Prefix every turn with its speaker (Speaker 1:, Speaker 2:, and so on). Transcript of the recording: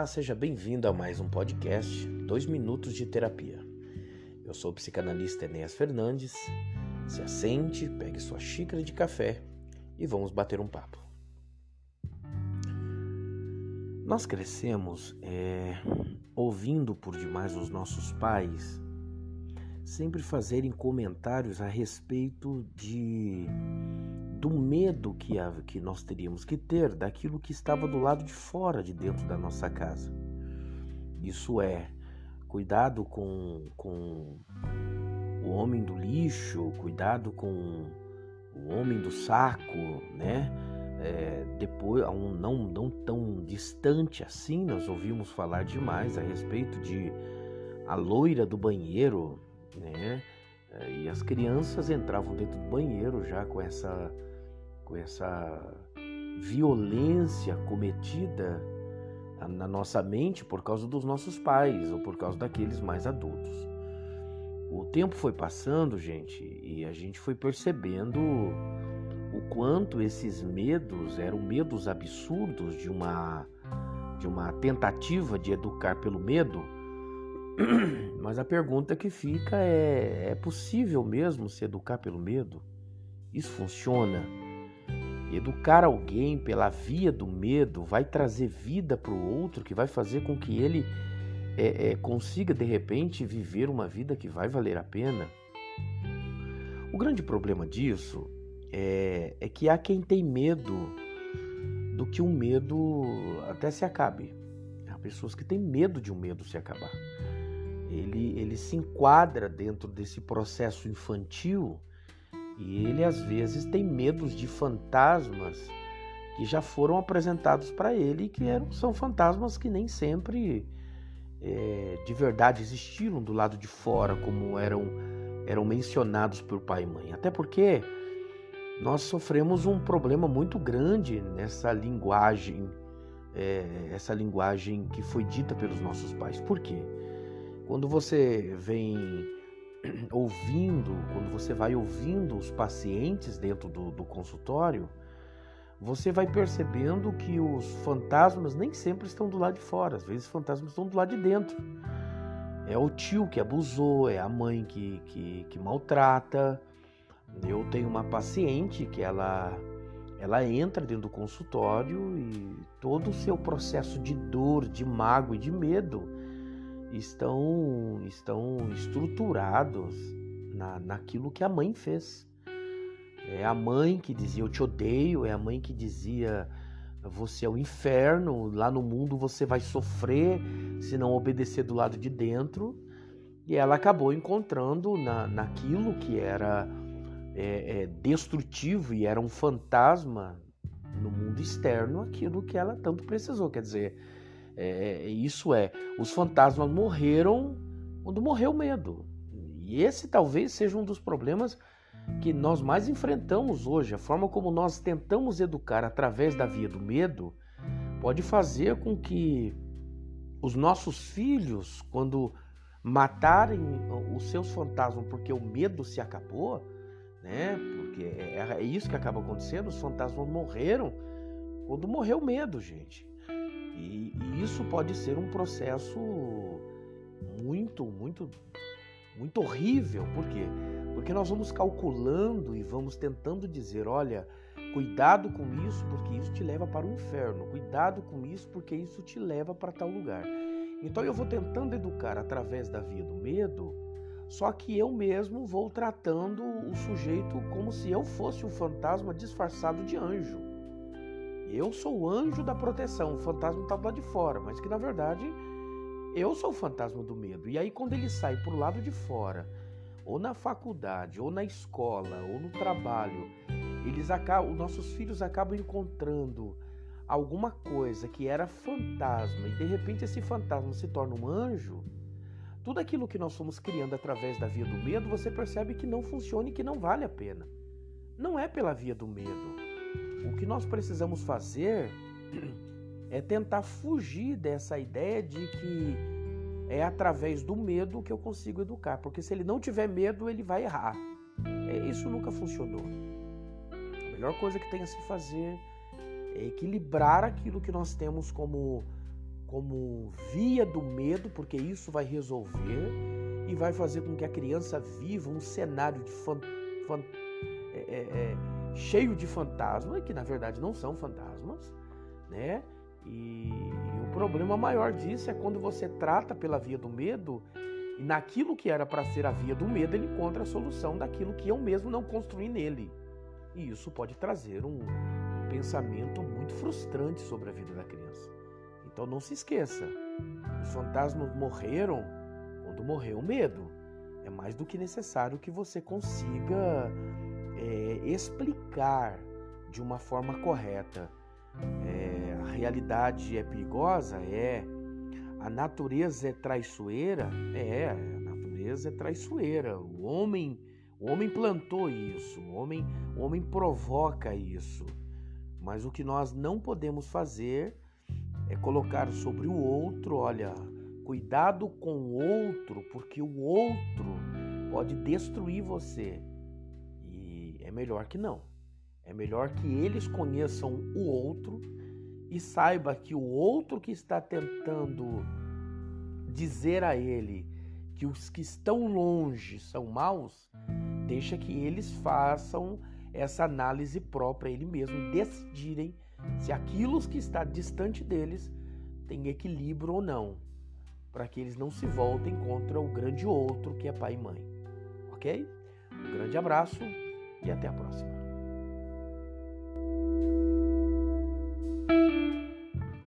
Speaker 1: Olá, seja bem-vindo a mais um podcast 2 Minutos de Terapia. Eu sou o psicanalista Enéas Fernandes. Se assente, pegue sua xícara de café e vamos bater um papo. Nós crescemos é, ouvindo por demais os nossos pais sempre fazerem comentários a respeito de do medo que, que nós teríamos que ter daquilo que estava do lado de fora de dentro da nossa casa. Isso é, cuidado com, com o homem do lixo, cuidado com o homem do saco, né? É, depois, um, não, não tão distante assim, nós ouvimos falar demais a respeito de a loira do banheiro, né? E as crianças entravam dentro do banheiro já com essa com essa violência cometida na nossa mente por causa dos nossos pais ou por causa daqueles mais adultos. O tempo foi passando, gente, e a gente foi percebendo o quanto esses medos eram medos absurdos de uma de uma tentativa de educar pelo medo. Mas a pergunta que fica é: é possível mesmo se educar pelo medo? Isso funciona? Educar alguém pela via do medo vai trazer vida para o outro, que vai fazer com que ele é, é, consiga de repente viver uma vida que vai valer a pena. O grande problema disso é, é que há quem tem medo do que o um medo até se acabe. Há pessoas que têm medo de um medo se acabar. Ele, ele se enquadra dentro desse processo infantil e ele às vezes tem medos de fantasmas que já foram apresentados para ele, que eram, são fantasmas que nem sempre é, de verdade existiram do lado de fora, como eram, eram mencionados por pai e mãe. Até porque nós sofremos um problema muito grande nessa linguagem, é, essa linguagem que foi dita pelos nossos pais. Por quê? Quando você vem ouvindo, quando você vai ouvindo os pacientes dentro do, do consultório, você vai percebendo que os fantasmas nem sempre estão do lado de fora, às vezes os fantasmas estão do lado de dentro. É o tio que abusou, é a mãe que, que, que maltrata. Eu tenho uma paciente que ela, ela entra dentro do consultório e todo o seu processo de dor, de mágoa e de medo estão, estão estruturados na, naquilo que a mãe fez. É a mãe que dizia eu te odeio, é a mãe que dizia você é o inferno, lá no mundo você vai sofrer se não obedecer do lado de dentro. E ela acabou encontrando na, naquilo que era é, é, destrutivo e era um fantasma no mundo externo aquilo que ela tanto precisou. Quer dizer, é, isso é, os fantasmas morreram quando morreu o medo. E esse talvez seja um dos problemas que nós mais enfrentamos hoje. A forma como nós tentamos educar através da via do medo pode fazer com que os nossos filhos, quando matarem os seus fantasmas porque o medo se acabou, né? Porque é, é isso que acaba acontecendo, os fantasmas morreram quando morreu o medo, gente. E, e isso pode ser um processo muito, muito, muito horrível. Por quê? Porque nós vamos calculando e vamos tentando dizer: olha, cuidado com isso, porque isso te leva para o inferno. Cuidado com isso, porque isso te leva para tal lugar. Então eu vou tentando educar através da via do medo, só que eu mesmo vou tratando o sujeito como se eu fosse um fantasma disfarçado de anjo. Eu sou o anjo da proteção, o fantasma está do lado de fora, mas que na verdade eu sou o fantasma do medo. E aí quando ele sai para o lado de fora, ou na faculdade, ou na escola, ou no trabalho, eles acabam, os nossos filhos acabam encontrando alguma coisa que era fantasma e de repente esse fantasma se torna um anjo, tudo aquilo que nós fomos criando através da via do medo, você percebe que não funciona e que não vale a pena. Não é pela via do medo. O que nós precisamos fazer é tentar fugir dessa ideia de que é através do medo que eu consigo educar, porque se ele não tiver medo, ele vai errar. É, isso nunca funcionou. A melhor coisa que tem a se fazer é equilibrar aquilo que nós temos como como via do medo, porque isso vai resolver e vai fazer com que a criança viva um cenário de fan, fan, é, é, é, cheio de fantasmas, que na verdade não são fantasmas, né? E, o problema maior disso é quando você trata pela via do medo e naquilo que era para ser a via do medo, ele encontra a solução daquilo que eu mesmo não construí nele. E isso pode trazer um pensamento muito frustrante sobre a vida da criança. Então não se esqueça, os fantasmas morreram quando morreu o medo. É mais do que necessário que você consiga é, explicar de uma forma correta. É, a realidade é perigosa? É. A natureza é traiçoeira? É, a natureza é traiçoeira. O homem, o homem plantou isso, o homem, o homem provoca isso. Mas o que nós não podemos fazer é colocar sobre o outro, olha, cuidado com o outro, porque o outro pode destruir você. É melhor que não. É melhor que eles conheçam o outro e saiba que o outro que está tentando dizer a ele que os que estão longe são maus, deixa que eles façam essa análise própria, ele mesmo decidirem se aquilo que está distante deles tem equilíbrio ou não, para que eles não se voltem contra o grande outro que é pai e mãe. Ok? Um grande abraço e até a próxima.